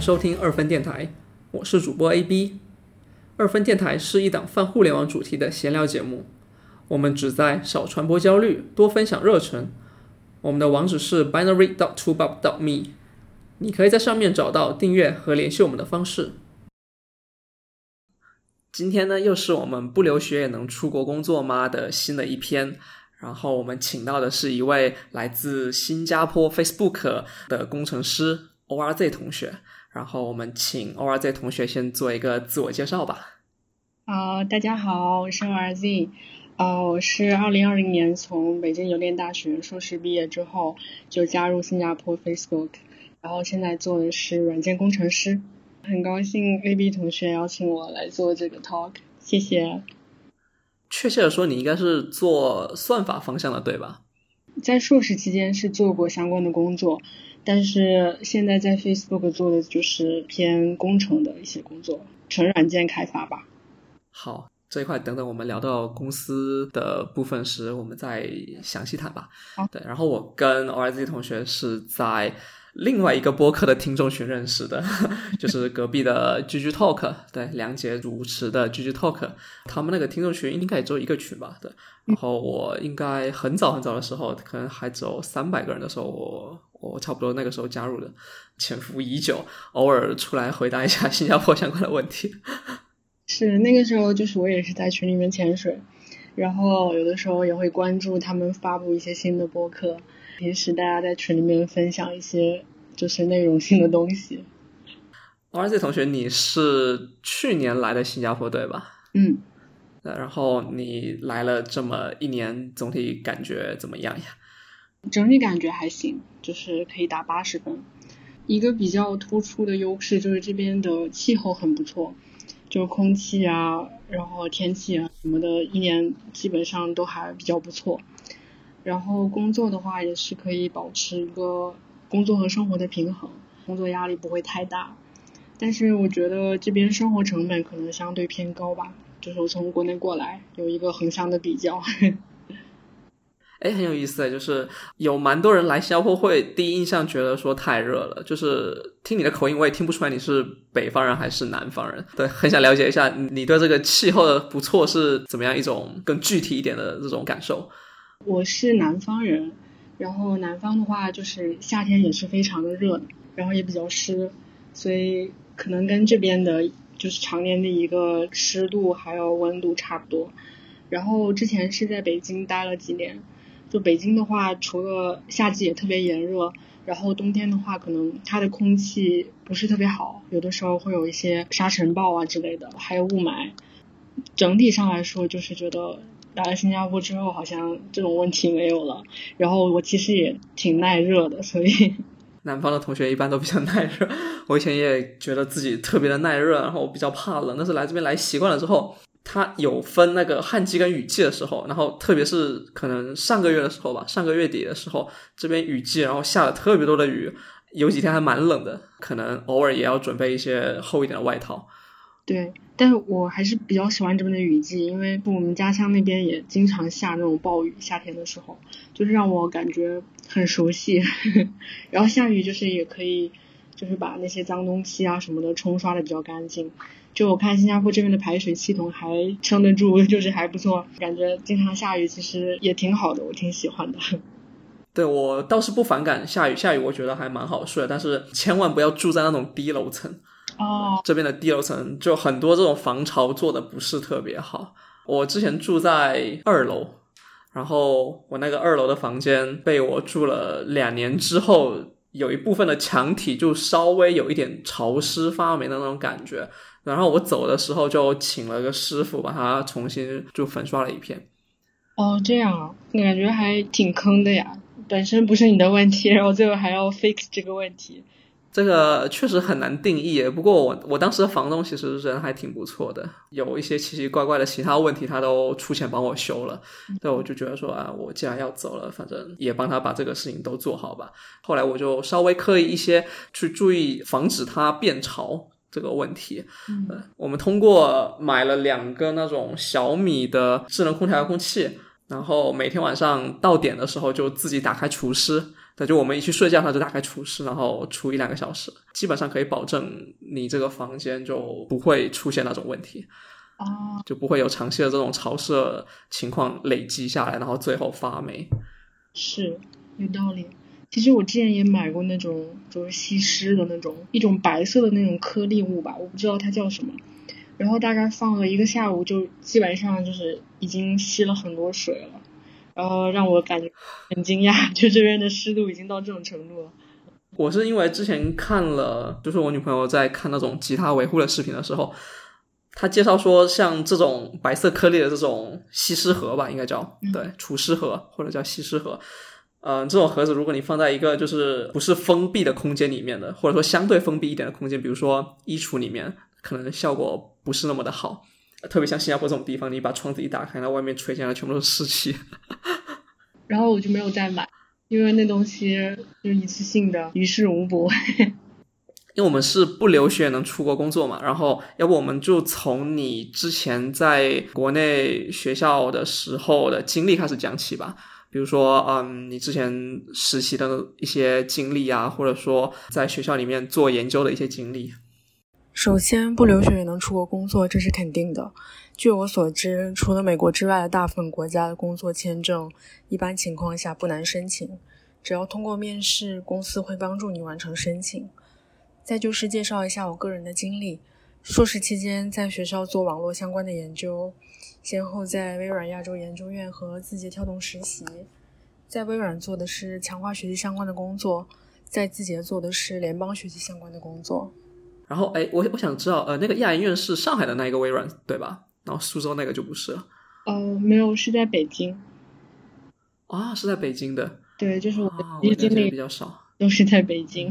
收听二分电台，我是主播 AB。二分电台是一档泛互联网主题的闲聊节目，我们旨在少传播焦虑，多分享热忱。我们的网址是 binary dot t o b u b dot me，你可以在上面找到订阅和联系我们的方式。今天呢，又是我们不留学也能出国工作吗的新的一篇。然后我们请到的是一位来自新加坡 Facebook 的工程师 ORZ 同学。然后我们请 ORZ 同学先做一个自我介绍吧。啊，大家好，我是 ORZ。啊，我是二零二零年从北京邮电大学硕士毕业之后，就加入新加坡 Facebook，然后现在做的是软件工程师。很高兴 AB 同学邀请我来做这个 talk，谢谢。确切的说，你应该是做算法方向的，对吧？在硕士期间是做过相关的工作，但是现在在 Facebook 做的就是偏工程的一些工作，纯软件开发吧。好，这一块等等我们聊到公司的部分时，我们再详细谈吧。好，对，然后我跟 ORZ 同学是在。另外一个播客的听众群认识的，就是隔壁的 GG Talk，对，梁杰主持的 GG Talk，他们那个听众群应该也只有一个群吧，对。然后我应该很早很早的时候，可能还只有三百个人的时候，我我差不多那个时候加入的，潜伏已久，偶尔出来回答一下新加坡相关的问题。是那个时候，就是我也是在群里面潜水，然后有的时候也会关注他们发布一些新的播客。平时大家在群里面分享一些就是内容性的东西。R Z 同学，你是去年来的新加坡对吧？嗯。然后你来了这么一年，总体感觉怎么样呀？整体感觉还行，就是可以打八十分。一个比较突出的优势就是这边的气候很不错，就空气啊，然后天气啊什么的，一年基本上都还比较不错。然后工作的话也是可以保持一个工作和生活的平衡，工作压力不会太大。但是我觉得这边生活成本可能相对偏高吧，就是我从国内过来有一个横向的比较。哎，很有意思，就是有蛮多人来新加坡会第一印象觉得说太热了，就是听你的口音我也听不出来你是北方人还是南方人。对，很想了解一下你对这个气候的不错是怎么样一种更具体一点的这种感受。我是南方人，然后南方的话就是夏天也是非常的热，然后也比较湿，所以可能跟这边的就是常年的一个湿度还有温度差不多。然后之前是在北京待了几年，就北京的话，除了夏季也特别炎热，然后冬天的话，可能它的空气不是特别好，有的时候会有一些沙尘暴啊之类的，还有雾霾。整体上来说，就是觉得。来了新加坡之后，好像这种问题没有了。然后我其实也挺耐热的，所以 南方的同学一般都比较耐热。我以前也觉得自己特别的耐热，然后我比较怕冷。但是来这边来习惯了之后，它有分那个旱季跟雨季的时候。然后特别是可能上个月的时候吧，上个月底的时候，这边雨季，然后下了特别多的雨，有几天还蛮冷的，可能偶尔也要准备一些厚一点的外套。对，但是我还是比较喜欢这边的雨季，因为我们家乡那边也经常下那种暴雨，夏天的时候，就是让我感觉很熟悉。然后下雨就是也可以，就是把那些脏东西啊什么的冲刷的比较干净。就我看新加坡这边的排水系统还撑得住，就是还不错，感觉经常下雨其实也挺好的，我挺喜欢的。对我倒是不反感下雨，下雨我觉得还蛮好睡，但是千万不要住在那种低楼层。哦，这边的第二层就很多这种防潮做的不是特别好。我之前住在二楼，然后我那个二楼的房间被我住了两年之后，有一部分的墙体就稍微有一点潮湿发霉的那种感觉。然后我走的时候就请了个师傅把它重新就粉刷了一片。哦，这样啊，感觉还挺坑的呀。本身不是你的问题，然后最后还要 fix 这个问题。这个确实很难定义，不过我我当时的房东其实人还挺不错的，有一些奇奇怪怪的其他问题他都出钱帮我修了，对，我就觉得说啊，我既然要走了，反正也帮他把这个事情都做好吧。后来我就稍微刻意一些去注意防止它变潮这个问题。嗯，我们通过买了两个那种小米的智能空调遥控器，然后每天晚上到点的时候就自己打开除湿。对，就我们一去睡觉，他就打开除湿，然后除一两个小时，基本上可以保证你这个房间就不会出现那种问题，啊，就不会有长期的这种潮湿情况累积下来，然后最后发霉。是有道理。其实我之前也买过那种就是吸湿的那种一种白色的那种颗粒物吧，我不知道它叫什么。然后大概放了一个下午，就基本上就是已经吸了很多水了，然后让我感觉很惊讶，就这边的湿度已经到这种程度了。我是因为之前看了，就是我女朋友在看那种吉他维护的视频的时候，她介绍说，像这种白色颗粒的这种吸湿盒吧，应该叫对除湿盒或者叫吸湿盒。嗯、这种盒子如果你放在一个就是不是封闭的空间里面的，或者说相对封闭一点的空间，比如说衣橱里面，可能效果不是那么的好。特别像新加坡这种地方，你把窗子一打开，那外面吹进来全部都是湿气。然后我就没有再买，因为那东西就是一次性的，于事无补。因为我们是不留学能出国工作嘛，然后要不我们就从你之前在国内学校的时候的经历开始讲起吧。比如说，嗯，你之前实习的一些经历啊，或者说在学校里面做研究的一些经历。首先，不留学也能出国工作，这是肯定的。据我所知，除了美国之外的大部分国家的工作签证，一般情况下不难申请，只要通过面试，公司会帮助你完成申请。再就是介绍一下我个人的经历，硕士期间在学校做网络相关的研究，先后在微软亚洲研究院和字节跳动实习。在微软做的是强化学习相关的工作，在字节做的是联邦学习相关的工作。然后，哎，我我想知道，呃，那个亚研院是上海的那一个微软对吧？然后苏州那个就不是了呃，没有，是在北京。啊，是在北京的对，就是我经我了解的比较少。都是在北京。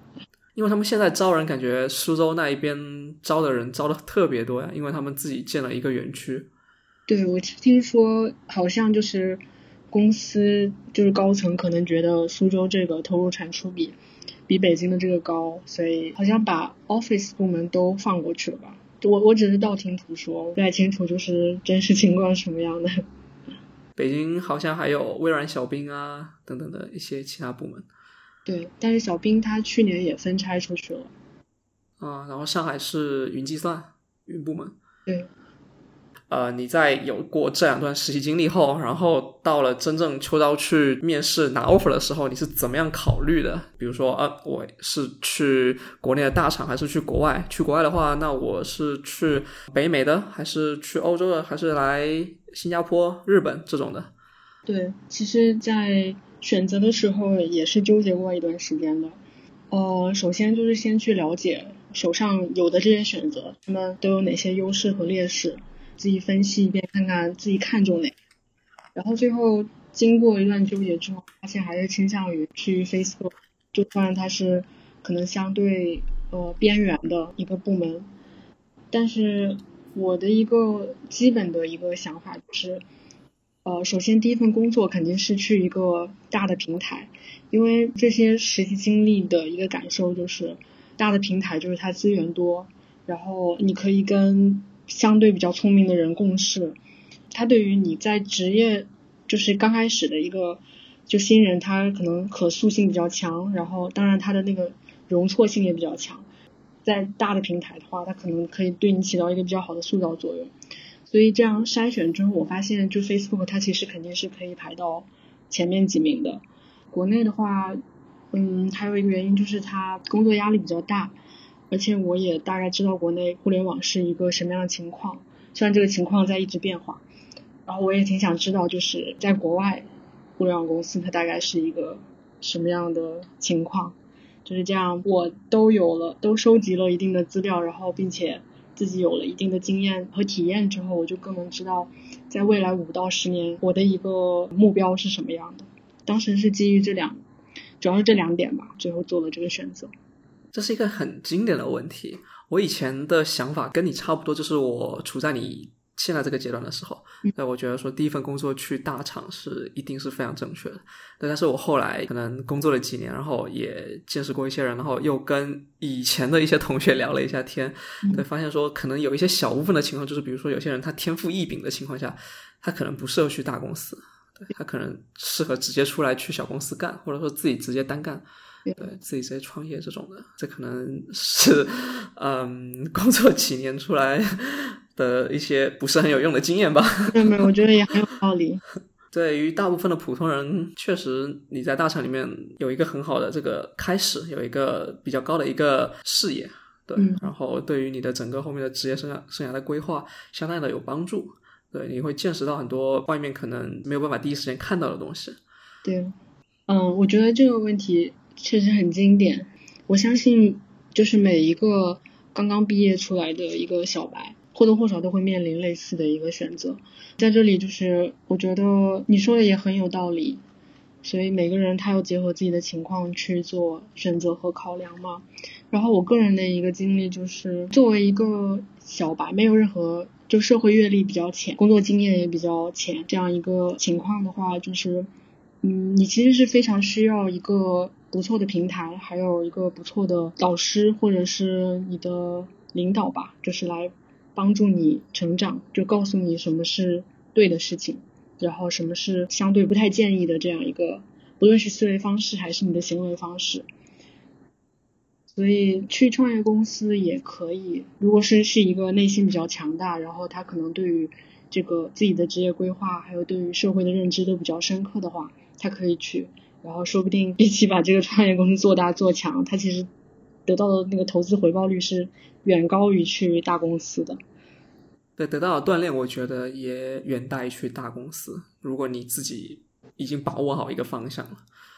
因为他们现在招人，感觉苏州那一边招的人招的特别多呀，因为他们自己建了一个园区。对，我听说好像就是公司就是高层可能觉得苏州这个投入产出比比北京的这个高，所以好像把 office 部门都放过去了吧。我我只是道听途说，不太清楚就是真实情况是什么样的。北京好像还有微软小冰啊等等的一些其他部门对，但是小冰他去年也分拆出去了。啊，然后上海是云计算云部门。对，呃，你在有过这两段实习经历后，然后到了真正秋招去面试拿 offer 的时候，你是怎么样考虑的？比如说，啊，我是去国内的大厂，还是去国外？去国外的话，那我是去北美的，还是去欧洲的，还是来新加坡、日本这种的？对，其实，在选择的时候也是纠结过一段时间的。呃，首先就是先去了解手上有的这些选择，他们都有哪些优势和劣势，自己分析一遍，看看自己看中哪。然后最后经过一段纠结之后，发现还是倾向于去 Facebook，就算它是可能相对呃边缘的一个部门，但是我的一个基本的一个想法就是。呃，首先第一份工作肯定是去一个大的平台，因为这些实习经历的一个感受就是，大的平台就是它资源多，然后你可以跟相对比较聪明的人共事，他对于你在职业就是刚开始的一个就新人，他可能可塑性比较强，然后当然他的那个容错性也比较强，在大的平台的话，他可能可以对你起到一个比较好的塑造作用。所以这样筛选之后，我发现就 Facebook 它其实肯定是可以排到前面几名的。国内的话，嗯，还有一个原因就是它工作压力比较大，而且我也大概知道国内互联网是一个什么样的情况，虽然这个情况在一直变化。然后我也挺想知道，就是在国外互联网公司它大概是一个什么样的情况。就是这样，我都有了，都收集了一定的资料，然后并且。自己有了一定的经验和体验之后，我就更能知道，在未来五到十年我的一个目标是什么样的。当时是基于这两，主要是这两点吧，最后做了这个选择。这是一个很经典的问题。我以前的想法跟你差不多，就是我处在你现在这个阶段的时候，那我觉得说第一份工作去大厂是一定是非常正确的。对，但是我后来可能工作了几年，然后也见识过一些人，然后又跟以前的一些同学聊了一下天，对，发现说可能有一些小部分的情况，就是比如说有些人他天赋异禀的情况下，他可能不适合去大公司。对他可能适合直接出来去小公司干，或者说自己直接单干，对自己在创业这种的，这可能是嗯工作几年出来的一些不是很有用的经验吧。没有没有，我觉得也很有道理。对于大部分的普通人，确实你在大厂里面有一个很好的这个开始，有一个比较高的一个视野，对，然后对于你的整个后面的职业生涯生涯的规划，相当的有帮助。对，你会见识到很多外面可能没有办法第一时间看到的东西。对，嗯，我觉得这个问题确实很经典。我相信，就是每一个刚刚毕业出来的一个小白，或多或少都会面临类似的一个选择。在这里，就是我觉得你说的也很有道理。所以每个人他要结合自己的情况去做选择和考量嘛。然后我个人的一个经历就是，作为一个小白，没有任何就社会阅历比较浅，工作经验也比较浅这样一个情况的话，就是，嗯，你其实是非常需要一个不错的平台，还有一个不错的导师或者是你的领导吧，就是来帮助你成长，就告诉你什么是对的事情。然后什么是相对不太建议的这样一个，不论是思维方式还是你的行为方式，所以去创业公司也可以。如果是是一个内心比较强大，然后他可能对于这个自己的职业规划，还有对于社会的认知都比较深刻的话，他可以去。然后说不定一起把这个创业公司做大做强，他其实得到的那个投资回报率是远高于去大公司的。对，得到的锻炼，我觉得也远大于去大公司。如果你自己已经把握好一个方向了，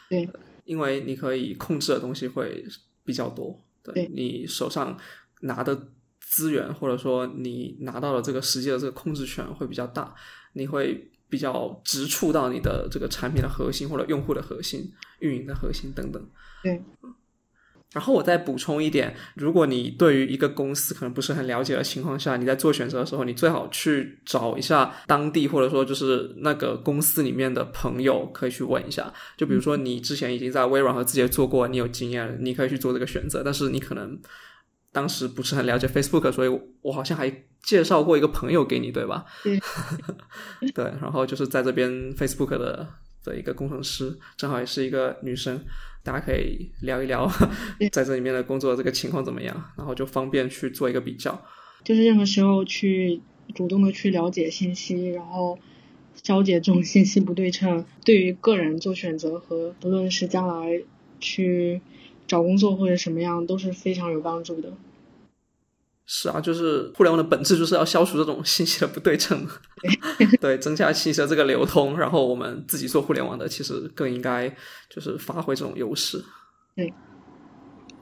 对，因为你可以控制的东西会比较多。对你手上拿的资源，或者说你拿到了这个实际的这个控制权会比较大，你会比较直触到你的这个产品的核心，或者用户的核心、运营的核心等等。对。然后我再补充一点，如果你对于一个公司可能不是很了解的情况下，你在做选择的时候，你最好去找一下当地或者说就是那个公司里面的朋友，可以去问一下。就比如说你之前已经在微软和字节做过，你有经验，你可以去做这个选择。但是你可能当时不是很了解 Facebook，所以我好像还介绍过一个朋友给你，对吧？对。对，然后就是在这边 Facebook 的的一个工程师，正好也是一个女生。大家可以聊一聊 在这里面的工作这个情况怎么样，然后就方便去做一个比较。就是任何时候去主动的去了解信息，然后消解这种信息不对称，对于个人做选择和不论是将来去找工作或者什么样都是非常有帮助的。是啊，就是互联网的本质就是要消除这种信息的不对称，对，增加信息的这个流通。然后我们自己做互联网的，其实更应该就是发挥这种优势。对，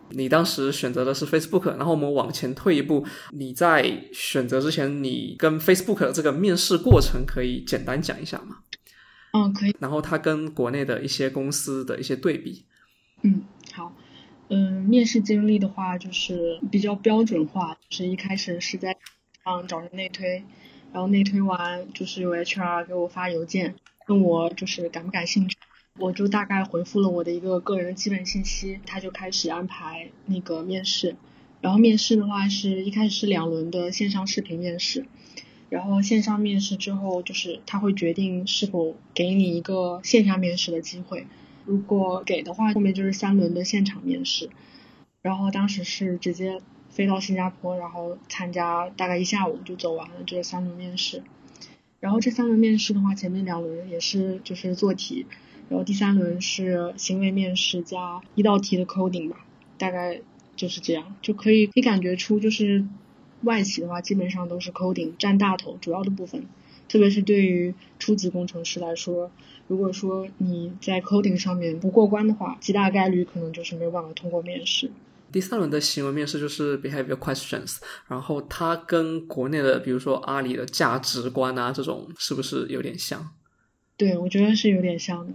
你当时选择的是 Facebook，然后我们往前退一步，你在选择之前，你跟 Facebook 的这个面试过程可以简单讲一下吗？嗯，可以。然后它跟国内的一些公司的一些对比。嗯，好。嗯，面试经历的话就是比较标准化，就是一开始是在嗯找人内推，然后内推完就是有 HR 给我发邮件问我就是感不感兴趣，我就大概回复了我的一个个人基本信息，他就开始安排那个面试，然后面试的话是一开始是两轮的线上视频面试，然后线上面试之后就是他会决定是否给你一个线下面试的机会。如果给的话，后面就是三轮的现场面试，然后当时是直接飞到新加坡，然后参加大概一下午就走完了这三轮面试。然后这三轮面试的话，前面两轮也是就是做题，然后第三轮是行为面试加一道题的 coding 吧，大概就是这样，就可以可以感觉出就是外企的话基本上都是 coding 占大头，主要的部分。特别是对于初级工程师来说，如果说你在 coding 上面不过关的话，极大概率可能就是没有办法通过面试。第三轮的行为面试就是 behavior questions，然后它跟国内的比如说阿里的价值观啊这种是不是有点像？对，我觉得是有点像的。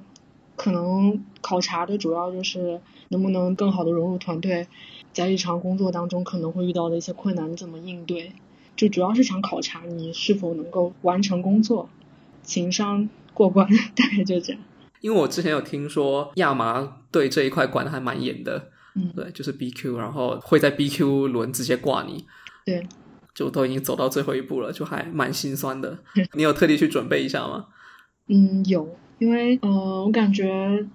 可能考察的主要就是能不能更好的融入团队，在日常工作当中可能会遇到的一些困难怎么应对。就主要是想考察你是否能够完成工作，情商过关，大概就这样。因为我之前有听说亚麻对这一块管的还蛮严的，嗯，对，就是 BQ，然后会在 BQ 轮直接挂你，对，就都已经走到最后一步了，就还蛮心酸的。你有特地去准备一下吗？嗯，有，因为呃，我感觉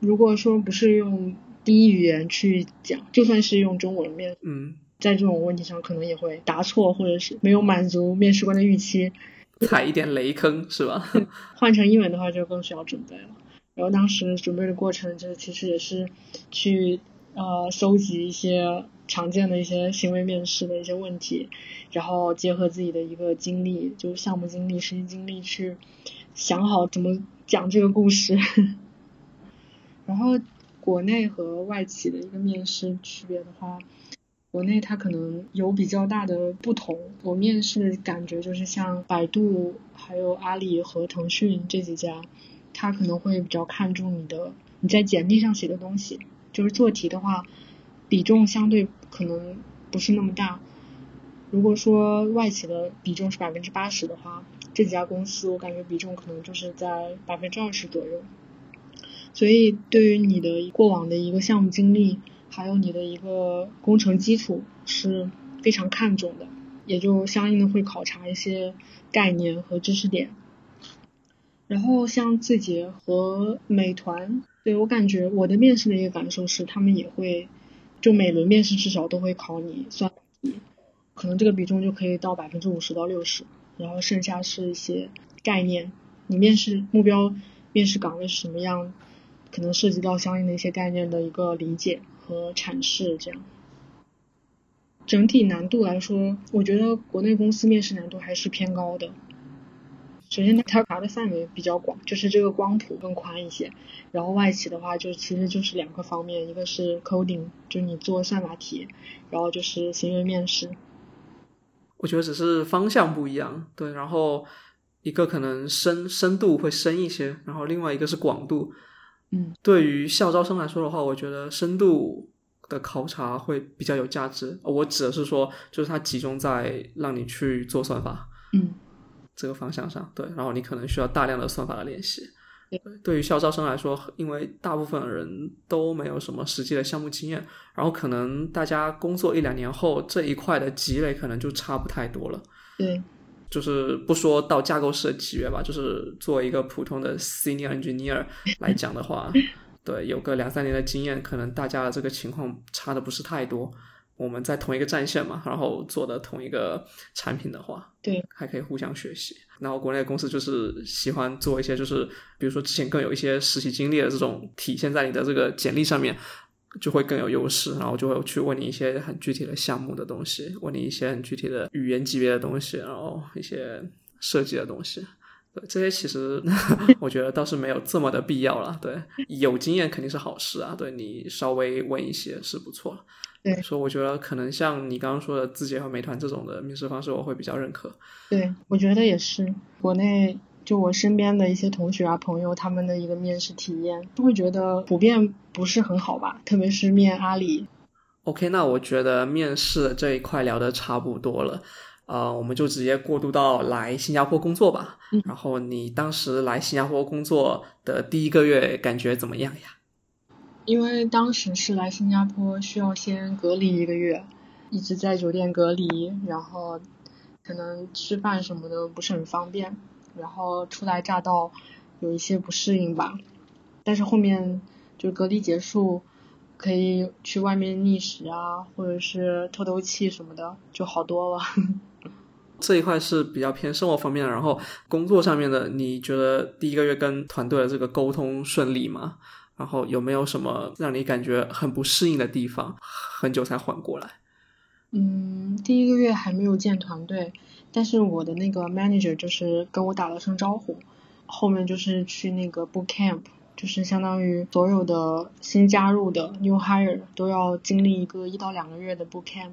如果说不是用第一语言去讲，就算是用中文面，嗯，在这种问题上可能也会答错，或者是没有满足面试官的预期。踩一点雷坑是吧？换成英文的话就更需要准备了。然后当时准备的过程，就其实也是去呃搜集一些常见的一些行为面试的一些问题，然后结合自己的一个经历，就是项目经历、实习经历去想好怎么讲这个故事。然后国内和外企的一个面试区别的话。国内它可能有比较大的不同，我面试感觉就是像百度、还有阿里和腾讯这几家，它可能会比较看重你的你在简历上写的东西，就是做题的话，比重相对可能不是那么大。如果说外企的比重是百分之八十的话，这几家公司我感觉比重可能就是在百分之二十左右。所以对于你的过往的一个项目经历。还有你的一个工程基础是非常看重的，也就相应的会考察一些概念和知识点。然后像字节和美团，对我感觉我的面试的一个感受是，他们也会就每轮面试至少都会考你算题，可能这个比重就可以到百分之五十到六十，然后剩下是一些概念。你面试目标面试岗位是什么样，可能涉及到相应的一些概念的一个理解。和阐释这样，整体难度来说，我觉得国内公司面试难度还是偏高的。首先，它查的范围比较广，就是这个光谱更宽一些。然后外企的话，就其实就是两个方面，一个是 coding，就你做算法题，然后就是行为面试。我觉得只是方向不一样，对。然后一个可能深深度会深一些，然后另外一个是广度。嗯，对于校招生来说的话，我觉得深度的考察会比较有价值。我指的是说，就是它集中在让你去做算法，嗯，这个方向上。对，然后你可能需要大量的算法的练习。对于校招生来说，因为大部分人都没有什么实际的项目经验，然后可能大家工作一两年后，这一块的积累可能就差不太多了。对。就是不说到架构师的级别吧，就是做一个普通的 senior engineer 来讲的话，对，有个两三年的经验，可能大家的这个情况差的不是太多。我们在同一个战线嘛，然后做的同一个产品的话，对，还可以互相学习。然后国内的公司就是喜欢做一些，就是比如说之前更有一些实习经历的这种体现在你的这个简历上面。就会更有优势，然后就会去问你一些很具体的项目的东西，问你一些很具体的语言级别的东西，然后一些设计的东西。对，这些其实 我觉得倒是没有这么的必要了。对，有经验肯定是好事啊。对你稍微问一些是不错。对，所以我觉得可能像你刚刚说的字节和美团这种的面试方式，我会比较认可。对，我觉得也是国内。就我身边的一些同学啊、朋友，他们的一个面试体验，都会觉得普遍不是很好吧，特别是面阿里。OK，那我觉得面试这一块聊的差不多了，呃，我们就直接过渡到来新加坡工作吧。然后你当时来新加坡工作的第一个月感觉怎么样呀？因为当时是来新加坡需要先隔离一个月，一直在酒店隔离，然后可能吃饭什么的不是很方便。然后初来乍到，有一些不适应吧，但是后面就隔离结束，可以去外面觅食啊，或者是透透气什么的，就好多了。这一块是比较偏生活方面的，然后工作上面的，你觉得第一个月跟团队的这个沟通顺利吗？然后有没有什么让你感觉很不适应的地方？很久才缓过来。嗯，第一个月还没有见团队。但是我的那个 manager 就是跟我打了声招呼，后面就是去那个 boot camp，就是相当于所有的新加入的 new hire 都要经历一个一到两个月的 boot camp，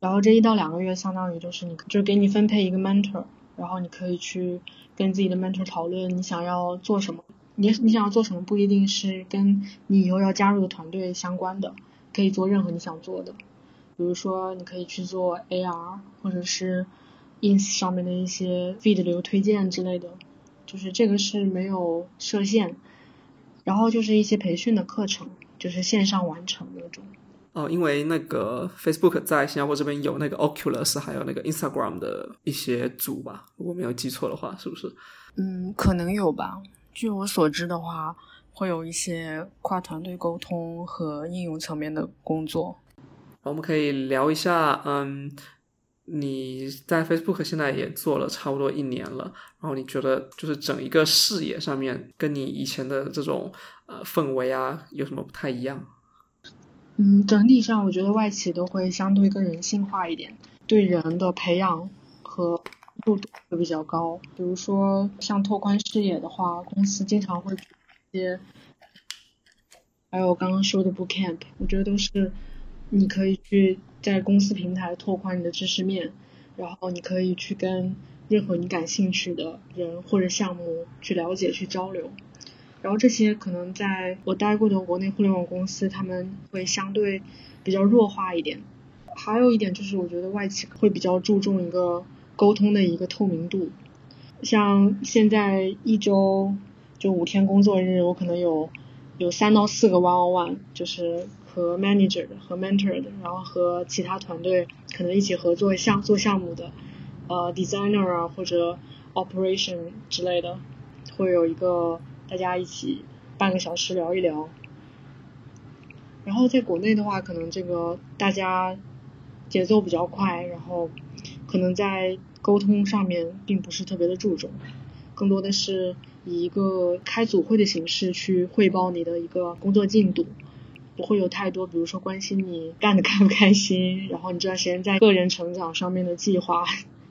然后这一到两个月相当于就是你就给你分配一个 mentor，然后你可以去跟自己的 mentor 讨论你想要做什么，你你想要做什么不一定是跟你以后要加入的团队相关的，可以做任何你想做的，比如说你可以去做 AR 或者是。Ins 上面的一些 feed 流推荐之类的，就是这个是没有设限，然后就是一些培训的课程，就是线上完成那种。哦，因为那个 Facebook 在新加坡这边有那个 Oculus，还有那个 Instagram 的一些组吧，如果没有记错的话，是不是？嗯，可能有吧。据我所知的话，会有一些跨团队沟通和应用层面的工作。我们可以聊一下，嗯，你在 Facebook 现在也做了差不多一年了，然后你觉得就是整一个视野上面跟你以前的这种呃氛围啊有什么不太一样？嗯，整体上我觉得外企都会相对更人性化一点，对人的培养和度会比较高。比如说像拓宽视野的话，公司经常会一些，还有刚刚说的 Boot Camp，我觉得都是。你可以去在公司平台拓宽你的知识面，然后你可以去跟任何你感兴趣的人或者项目去了解、去交流。然后这些可能在我待过的国内互联网公司，他们会相对比较弱化一点。还有一点就是，我觉得外企会比较注重一个沟通的一个透明度。像现在一周就五天工作日，我可能有有三到四个 one on one，就是。和 manager 的和 mentor 的，然后和其他团队可能一起合作项做项目的，呃 designer 啊或者 operation 之类的，会有一个大家一起半个小时聊一聊。然后在国内的话，可能这个大家节奏比较快，然后可能在沟通上面并不是特别的注重，更多的是以一个开组会的形式去汇报你的一个工作进度。不会有太多，比如说关心你干的 开不开心，然后你这段时间在个人成长上面的计划，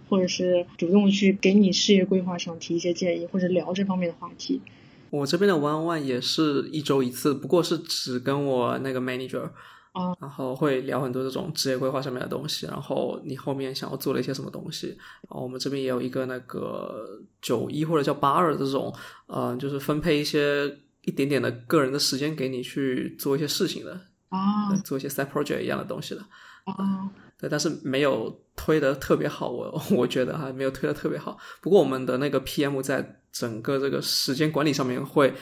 或者是主动去给你事业规划上提一些建议，或者聊这方面的话题。我这边的 one one 也是一周一次，不过是只跟我那个 manager 啊，然后会聊很多这种职业规划上面的东西，然后你后面想要做了一些什么东西。然后我们这边也有一个那个九一或者叫八二这种，呃，就是分配一些。一点点的个人的时间给你去做一些事情的啊，做一些 side project 一样的东西的啊，对，但是没有推的特别好，我 我觉得哈没有推的特别好。不过我们的那个 PM 在整个这个时间管理上面会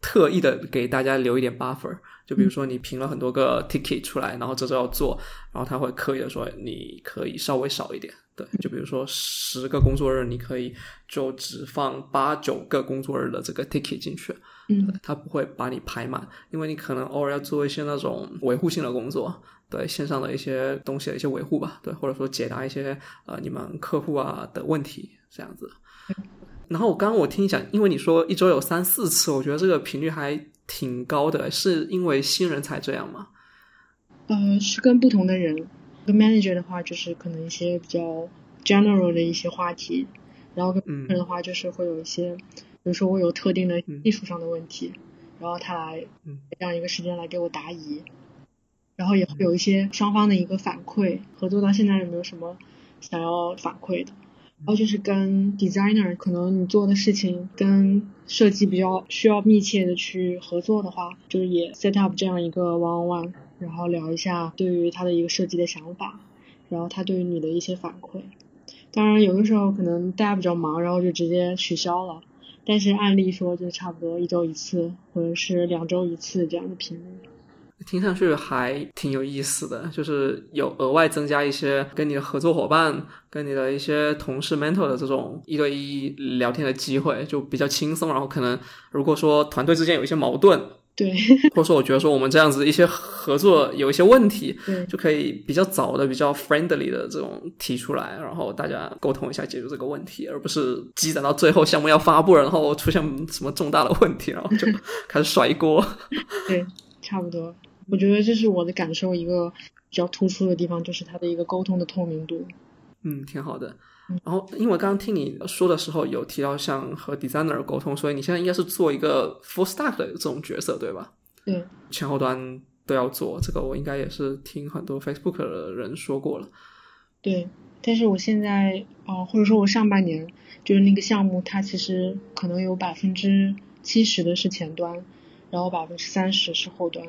特意的给大家留一点 buffer，就比如说你评了很多个 ticket 出来，然后这周要做，然后他会刻意的说你可以稍微少一点。对，就比如说十个工作日，你可以就只放八九个工作日的这个 ticket 进去，嗯，他不会把你排满，因为你可能偶尔要做一些那种维护性的工作，对线上的一些东西的一些维护吧，对，或者说解答一些呃你们客户啊的问题这样子。然后我刚刚我听你讲，因为你说一周有三四次，我觉得这个频率还挺高的，是因为新人才这样吗？呃，是跟不同的人。跟 manager 的话，就是可能一些比较 general 的一些话题，然后跟人的话，就是会有一些，比如说我有特定的技术上的问题，然后他来这样一个时间来给我答疑，然后也会有一些双方的一个反馈，合作到现在有没有什么想要反馈的，然后就是跟 designer，可能你做的事情跟设计比较需要密切的去合作的话，就是也 set up 这样一个 one on one。然后聊一下对于他的一个设计的想法，然后他对于你的一些反馈。当然，有的时候可能大家比较忙，然后就直接取消了。但是按例说，就差不多一周一次，或者是两周一次这样的频率。听上去还挺有意思的，就是有额外增加一些跟你的合作伙伴、跟你的一些同事 mentor 的这种一对一聊天的机会，就比较轻松。然后可能如果说团队之间有一些矛盾。对，或者说我觉得说我们这样子一些合作有一些问题，对，就可以比较早的、比较 friendly 的这种提出来，然后大家沟通一下解决这个问题，而不是积攒到最后项目要发布了，然后出现什么重大的问题，然后就 开始甩锅。对，差不多。我觉得这是我的感受，一个比较突出的地方就是它的一个沟通的透明度。嗯，挺好的。然后，因为刚刚听你说的时候有提到像和 designer 沟通，所以你现在应该是做一个 full stack 的这种角色，对吧？对，前后端都要做。这个我应该也是听很多 Facebook 的人说过了。对，但是我现在啊，或者说我上半年就是那个项目，它其实可能有百分之七十的是前端，然后百分之三十是后端。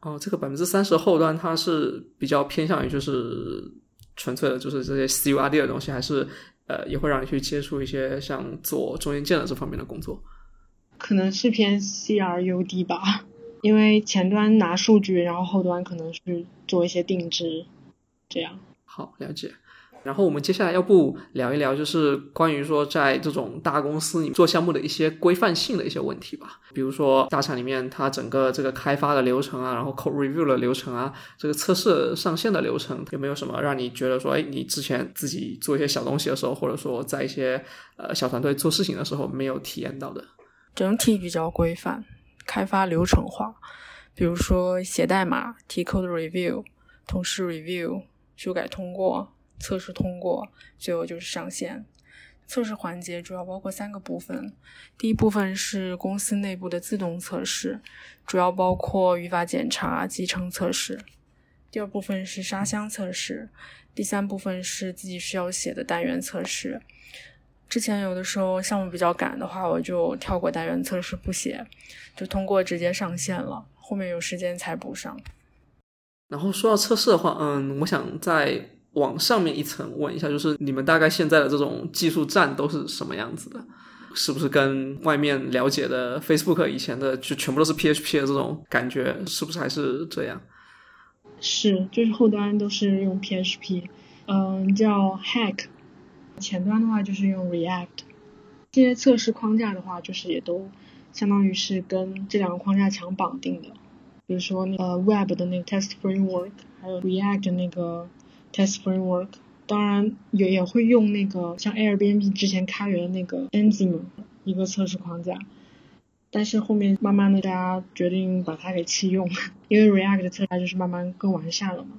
哦，这个百分之三十后端它是比较偏向于就是。纯粹的就是这些 C U R D 的东西，还是呃也会让你去接触一些像做中间件的这方面的工作？可能是偏 C R U D 吧，因为前端拿数据，然后后端可能是做一些定制，这样。好，了解。然后我们接下来要不聊一聊，就是关于说在这种大公司里做项目的一些规范性的一些问题吧。比如说大厂里面它整个这个开发的流程啊，然后 code review 的流程啊，这个测试上线的流程，有没有什么让你觉得说，哎，你之前自己做一些小东西的时候，或者说在一些呃小团队做事情的时候没有体验到的？整体比较规范，开发流程化，比如说写代码、提 code review、同事 review、修改通过。测试通过，最后就是上线。测试环节主要包括三个部分，第一部分是公司内部的自动测试，主要包括语法检查、集成测试；第二部分是沙箱测试；第三部分是自己需要写的单元测试。之前有的时候项目比较赶的话，我就跳过单元测试不写，就通过直接上线了。后面有时间才补上。然后说到测试的话，嗯，我想在。往上面一层问一下，就是你们大概现在的这种技术栈都是什么样子的？是不是跟外面了解的 Facebook 以前的就全部都是 PHP 的这种感觉？是不是还是这样？是，就是后端都是用 PHP，嗯，叫 Hack，前端的话就是用 React。这些测试框架的话，就是也都相当于是跟这两个框架强绑定的，比如说那个 Web 的那个 Test Framework，还有 React 那个。Test framework，当然也也会用那个像 Airbnb 之前开源的那个 Enzyme 一个测试框架，但是后面慢慢的大家决定把它给弃用，因为 React 的测试就是慢慢更完善了嘛。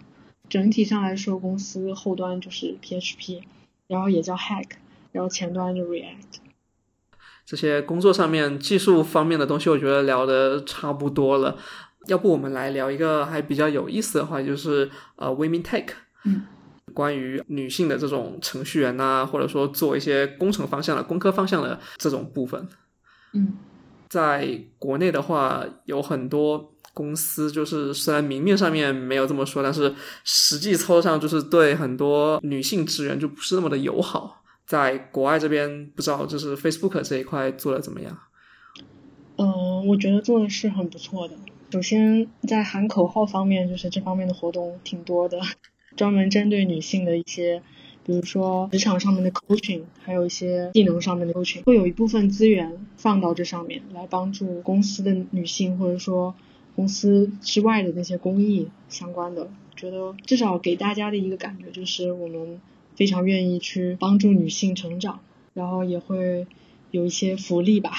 整体上来说，公司后端就是 PHP，然后也叫 Hack，然后前端就 React。这些工作上面技术方面的东西，我觉得聊的差不多了。要不我们来聊一个还比较有意思的话，就是呃 Women Tech。嗯，关于女性的这种程序员呐，或者说做一些工程方向的、工科方向的这种部分，嗯，在国内的话，有很多公司就是虽然明面上面没有这么说，但是实际操作上就是对很多女性职员就不是那么的友好。在国外这边，不知道就是 Facebook 这一块做的怎么样？嗯，我觉得做的是很不错的。首先在喊口号方面，就是这方面的活动挺多的。专门针对女性的一些，比如说职场上面的 coaching，还有一些技能上面的 coaching，会有一部分资源放到这上面来帮助公司的女性，或者说公司之外的那些公益相关的。觉得至少给大家的一个感觉就是我们非常愿意去帮助女性成长，然后也会有一些福利吧。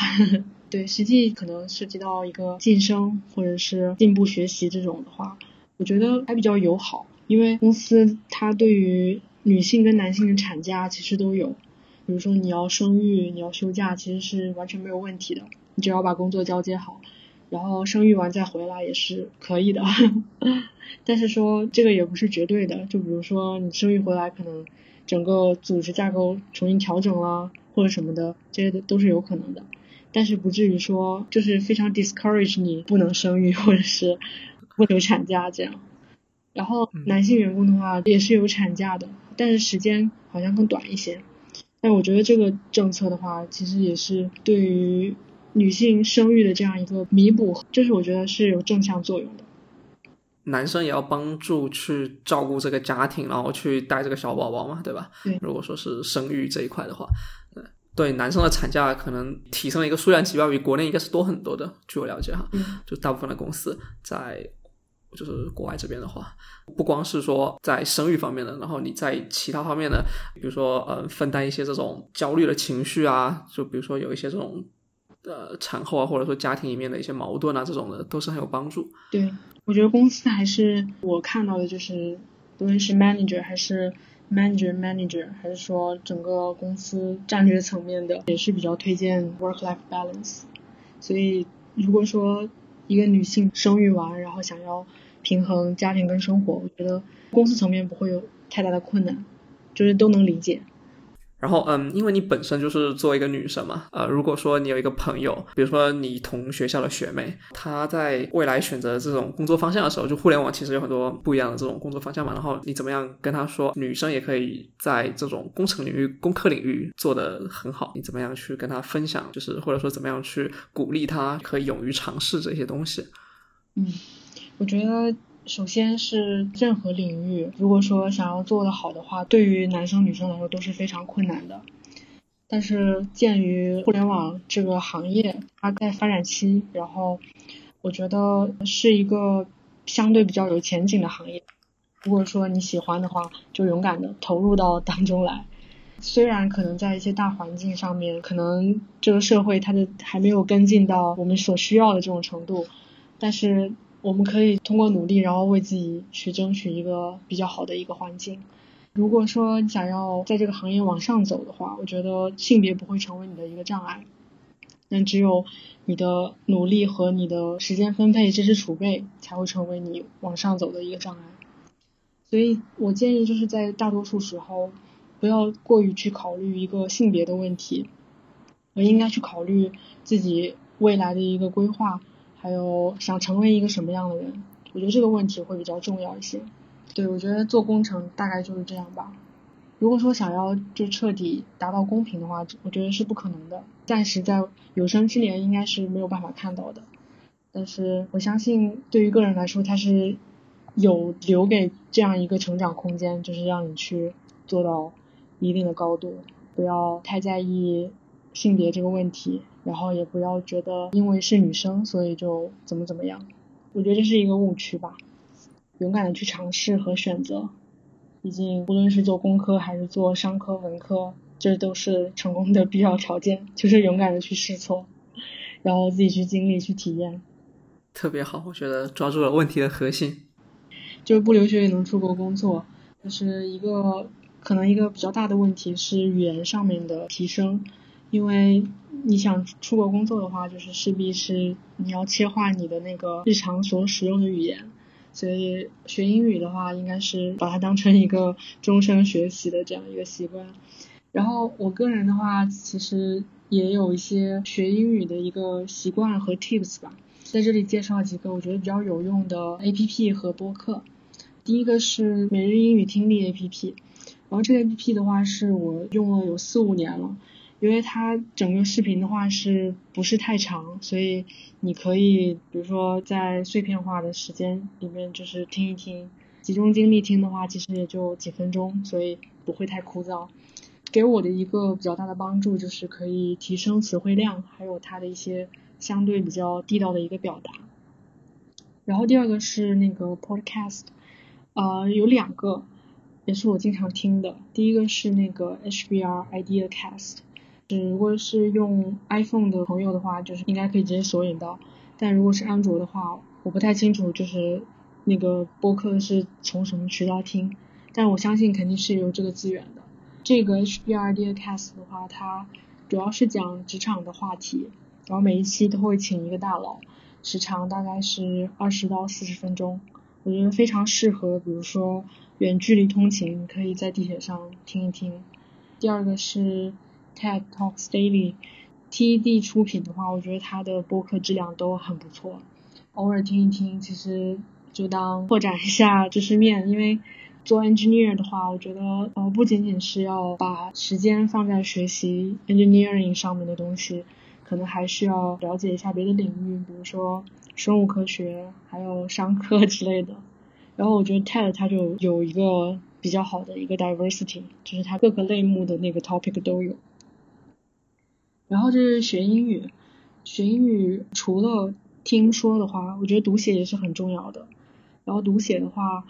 对，实际可能涉及到一个晋升或者是进步学习这种的话，我觉得还比较友好。因为公司它对于女性跟男性的产假其实都有，比如说你要生育，你要休假，其实是完全没有问题的，你只要把工作交接好，然后生育完再回来也是可以的。但是说这个也不是绝对的，就比如说你生育回来，可能整个组织架构重新调整了或者什么的，这些都都是有可能的，但是不至于说就是非常 discourage 你不能生育或者是不能产假这样。然后男性员工的话也是有产假的，但是时间好像更短一些。但我觉得这个政策的话，其实也是对于女性生育的这样一个弥补，就是我觉得是有正向作用的。男生也要帮助去照顾这个家庭，然后去带这个小宝宝嘛，对吧？对。如果说是生育这一块的话，对男生的产假可能提升了一个数量级别，比国内应该是多很多的。据我了解哈，就大部分的公司在。就是国外这边的话，不光是说在生育方面的，然后你在其他方面的，比如说呃，分担一些这种焦虑的情绪啊，就比如说有一些这种呃产后啊，或者说家庭里面的一些矛盾啊，这种的都是很有帮助。对，我觉得公司还是我看到的，就是不论是 manager 还是 manager manager，还是说整个公司战略层面的，也是比较推荐 work life balance。所以如果说一个女性生育完，然后想要平衡家庭跟生活，我觉得公司层面不会有太大的困难，就是都能理解。然后，嗯，因为你本身就是作为一个女生嘛，呃，如果说你有一个朋友，比如说你同学校的学妹，她在未来选择这种工作方向的时候，就互联网其实有很多不一样的这种工作方向嘛。然后你怎么样跟她说，女生也可以在这种工程领域、工科领域做得很好？你怎么样去跟她分享？就是或者说怎么样去鼓励她可以勇于尝试这些东西？嗯，我觉得首先是任何领域，如果说想要做得好的话，对于男生女生来说都是非常困难的。但是鉴于互联网这个行业它在发展期，然后我觉得是一个相对比较有前景的行业。如果说你喜欢的话，就勇敢的投入到当中来。虽然可能在一些大环境上面，可能这个社会它的还没有跟进到我们所需要的这种程度，但是我们可以通过努力，然后为自己去争取一个比较好的一个环境。如果说你想要在这个行业往上走的话，我觉得性别不会成为你的一个障碍，但只有你的努力和你的时间分配、知识储备才会成为你往上走的一个障碍。所以我建议就是在大多数时候。不要过于去考虑一个性别的问题，而应该去考虑自己未来的一个规划，还有想成为一个什么样的人。我觉得这个问题会比较重要一些。对，我觉得做工程大概就是这样吧。如果说想要就彻底达到公平的话，我觉得是不可能的。暂时在有生之年应该是没有办法看到的。但是我相信，对于个人来说，他是有留给这样一个成长空间，就是让你去做到。一定的高度，不要太在意性别这个问题，然后也不要觉得因为是女生所以就怎么怎么样，我觉得这是一个误区吧。勇敢的去尝试和选择，毕竟无论是做工科还是做商科、文科，这都是成功的必要条件，就是勇敢的去试错，然后自己去经历、去体验。特别好，我觉得抓住了问题的核心，就是不留学也能出国工作，就是一个。可能一个比较大的问题是语言上面的提升，因为你想出国工作的话，就是势必是你要切换你的那个日常所使用的语言，所以学英语的话，应该是把它当成一个终身学习的这样一个习惯。然后我个人的话，其实也有一些学英语的一个习惯和 tips 吧，在这里介绍几个我觉得比较有用的 APP 和播客。第一个是每日英语听力 APP。然后这个 A P P 的话是我用了有四五年了，因为它整个视频的话是不是太长，所以你可以比如说在碎片化的时间里面就是听一听，集中精力听的话其实也就几分钟，所以不会太枯燥。给我的一个比较大的帮助就是可以提升词汇量，还有它的一些相对比较地道的一个表达。然后第二个是那个 Podcast，呃有两个。也是我经常听的。第一个是那个 HBR Ideacast，如果是用 iPhone 的朋友的话，就是应该可以直接索引到。但如果是安卓的话，我不太清楚，就是那个播客是从什么渠道听。但我相信肯定是有这个资源的。这个 HBRD Cast 的话，它主要是讲职场的话题，然后每一期都会请一个大佬，时长大概是二十到四十分钟。我觉得非常适合，比如说。远距离通勤可以在地铁上听一听。第二个是 TED Talks Daily，TED 出品的话，我觉得它的播客质量都很不错。偶尔听一听，其实就当扩展一下知识面。因为做 engineer 的话，我觉得呃不仅仅是要把时间放在学习 engineering 上面的东西，可能还需要了解一下别的领域，比如说生物科学，还有商科之类的。然后我觉得 TED 它就有一个比较好的一个 diversity，就是它各个类目的那个 topic 都有。然后就是学英语，学英语除了听说的话，我觉得读写也是很重要的。然后读写的话，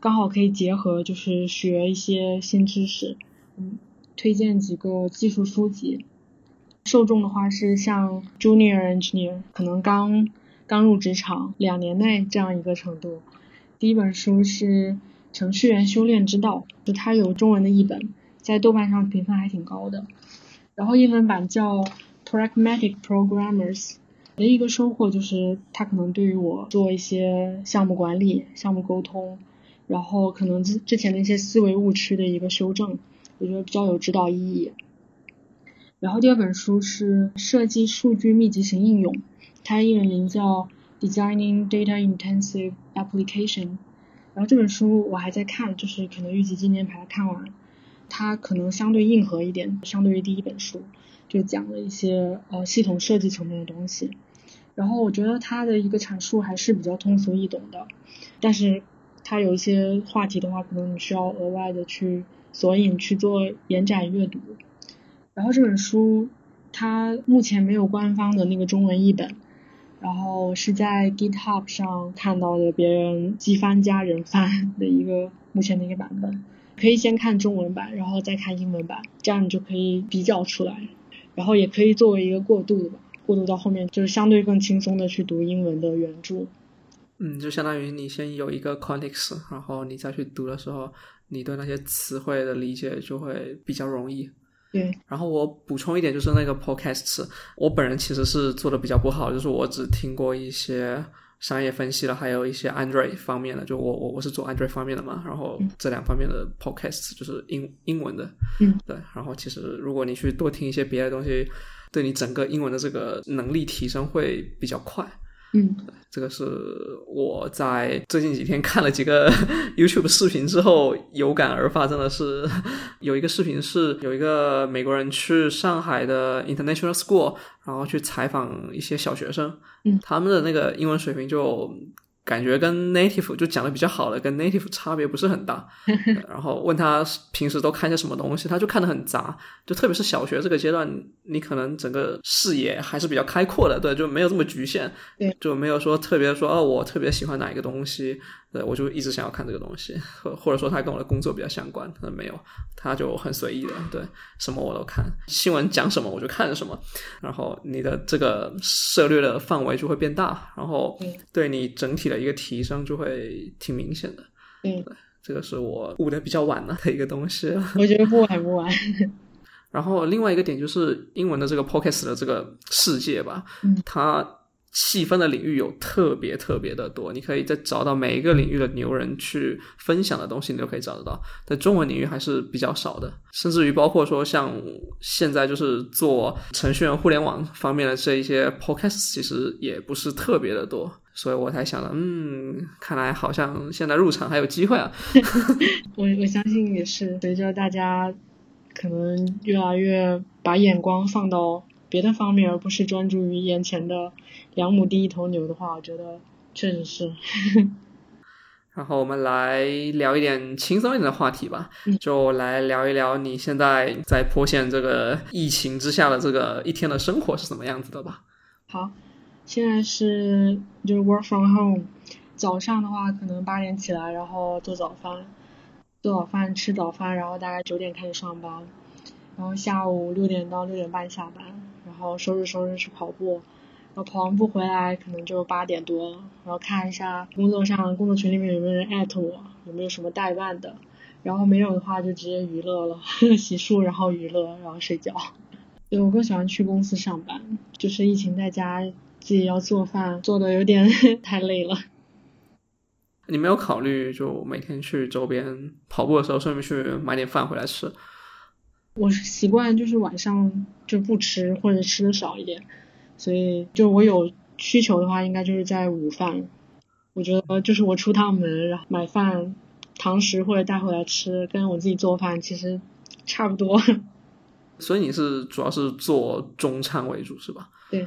刚好可以结合就是学一些新知识。嗯，推荐几个技术书籍。受众的话是像 junior engineer，可能刚刚入职场两年内这样一个程度。第一本书是《程序员修炼之道》，就它有中文的译本，在豆瓣上评分还挺高的。然后英文版叫《Pragmatic Programmers》，的一个收获就是它可能对于我做一些项目管理、项目沟通，然后可能之之前的一些思维误区的一个修正，我觉得比较有指导意义。然后第二本书是《设计数据密集型应用》，它英文名叫。Designing data-intensive application，然后这本书我还在看，就是可能预计今年把它看完。它可能相对硬核一点，相对于第一本书，就讲了一些呃系统设计层面的东西。然后我觉得它的一个阐述还是比较通俗易懂的，但是它有一些话题的话，可能你需要额外的去索引去做延展阅读。然后这本书它目前没有官方的那个中文译本，然后是在 GitHub 上看到的别人机翻加人翻的一个目前的一个版本，可以先看中文版，然后再看英文版，这样你就可以比较出来，然后也可以作为一个过渡的吧。过渡到后面就是相对更轻松的去读英文的原著。嗯，就相当于你先有一个 context，然后你再去读的时候，你对那些词汇的理解就会比较容易。对，然后我补充一点，就是那个 podcast，我本人其实是做的比较不好，就是我只听过一些商业分析了，还有一些 Android 方面的，就我我我是做 Android 方面的嘛，然后这两方面的 podcast 就是英英文的，嗯，对，然后其实如果你去多听一些别的东西。对你整个英文的这个能力提升会比较快，嗯，这个是我在最近几天看了几个 YouTube 视频之后有感而发，真的是 有一个视频是有一个美国人去上海的 International School，然后去采访一些小学生，嗯，他们的那个英文水平就。感觉跟 native 就讲的比较好的，跟 native 差别不是很大。然后问他平时都看些什么东西，他就看的很杂。就特别是小学这个阶段，你可能整个视野还是比较开阔的，对，就没有这么局限，对，就没有说特别说哦，我特别喜欢哪一个东西。对，我就一直想要看这个东西，或或者说他跟我的工作比较相关，他没有，他就很随意的，对，什么我都看，新闻讲什么我就看什么，然后你的这个涉略的范围就会变大，然后对你整体的一个提升就会挺明显的。嗯，这个是我悟的比较晚了的一个东西。我觉得不晚不晚。然后另外一个点就是英文的这个 podcast 的这个世界吧，嗯，它。细分的领域有特别特别的多，你可以在找到每一个领域的牛人去分享的东西，你都可以找得到。在中文领域还是比较少的，甚至于包括说像现在就是做程序员互联网方面的这一些 podcast，其实也不是特别的多。所以我才想到，嗯，看来好像现在入场还有机会啊。我我相信也是，随着大家可能越来越把眼光放到。别的方面，而不是专注于眼前的两亩地一头牛的话，我觉得确实是。然后我们来聊一点轻松一点的话题吧，就来聊一聊你现在在坡县这个疫情之下的这个一天的生活是什么样子的吧。好，现在是就是 work from home，早上的话可能八点起来，然后做早饭，做早饭吃早饭，然后大概九点开始上班，然后下午六点到六点半下班。然后收拾收拾去跑步，然后跑完步回来可能就八点多，然后看一下工作上工作群里面有没有人艾特我，有没有什么代办的，然后没有的话就直接娱乐了，洗漱然后娱乐然后睡觉。对我更喜欢去公司上班，就是疫情在家自己要做饭，做的有点 太累了。你没有考虑就每天去周边跑步的时候顺便去买点饭回来吃？我是习惯就是晚上就不吃或者吃的少一点，所以就我有需求的话，应该就是在午饭。我觉得就是我出趟门，然后买饭、堂食或者带回来吃，跟我自己做饭其实差不多。所以你是主要是做中餐为主是吧？对，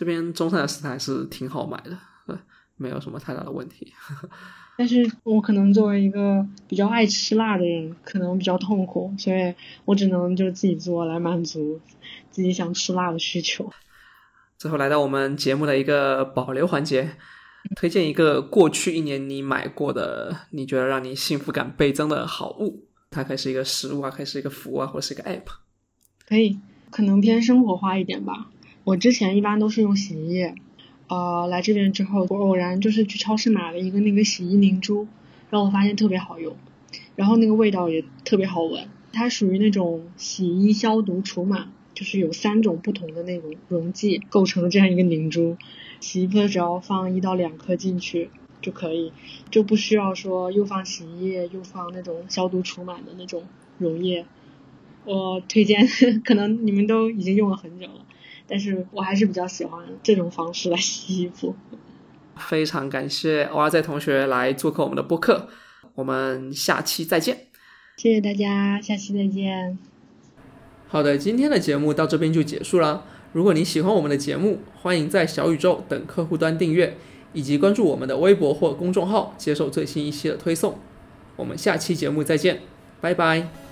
这边中餐的食材是挺好买的，对，没有什么太大的问题。但是我可能作为一个比较爱吃辣的人，可能比较痛苦，所以我只能就自己做来满足自己想吃辣的需求。最后来到我们节目的一个保留环节，推荐一个过去一年你买过的，你觉得让你幸福感倍增的好物，它可以是一个食物啊，可以是一个服务啊，或者是一个 app。可以，可能偏生活化一点吧。我之前一般都是用洗衣液。呃，来这边之后，我偶然就是去超市买了一个那个洗衣凝珠，然后我发现特别好用，然后那个味道也特别好闻。它属于那种洗衣消毒除螨，就是有三种不同的那种溶剂构成的这样一个凝珠，洗衣服只要放一到两颗进去就可以，就不需要说又放洗衣液又放那种消毒除螨的那种溶液。我推荐，可能你们都已经用了很久了。但是我还是比较喜欢这种方式来洗衣服。非常感谢 O Z 同学来做客我们的播客，我们下期再见。谢谢大家，下期再见。好的，今天的节目到这边就结束了。如果你喜欢我们的节目，欢迎在小宇宙等客户端订阅，以及关注我们的微博或公众号，接受最新一期的推送。我们下期节目再见，拜拜。